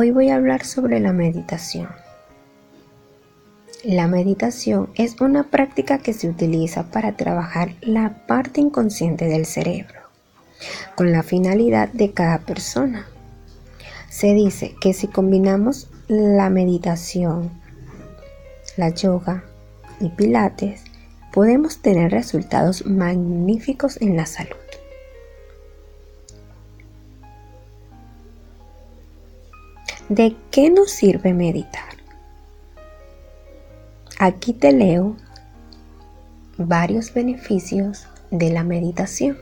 Hoy voy a hablar sobre la meditación. La meditación es una práctica que se utiliza para trabajar la parte inconsciente del cerebro, con la finalidad de cada persona. Se dice que si combinamos la meditación, la yoga y pilates, podemos tener resultados magníficos en la salud. ¿De qué nos sirve meditar? Aquí te leo varios beneficios de la meditación.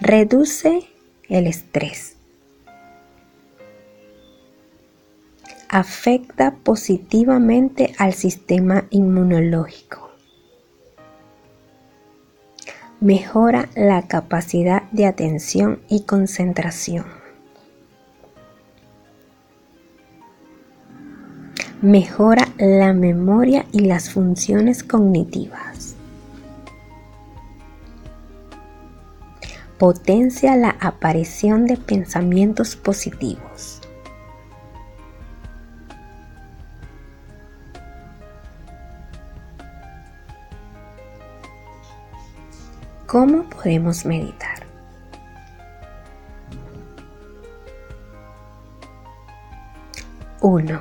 Reduce el estrés. Afecta positivamente al sistema inmunológico mejora la capacidad de atención y concentración. Mejora la memoria y las funciones cognitivas. Potencia la aparición de pensamientos positivos. ¿Cómo podemos meditar? Uno.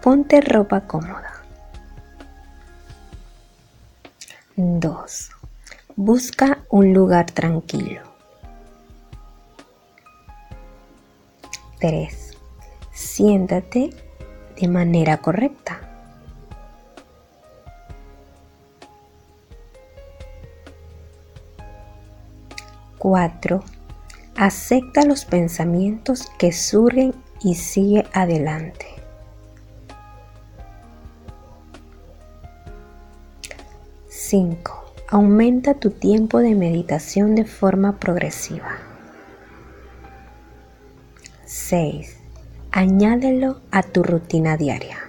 Ponte ropa cómoda. 2. Busca un lugar tranquilo. 3. Siéntate de manera correcta. 4. Acepta los pensamientos que surgen y sigue adelante. 5. Aumenta tu tiempo de meditación de forma progresiva. 6. Añádelo a tu rutina diaria.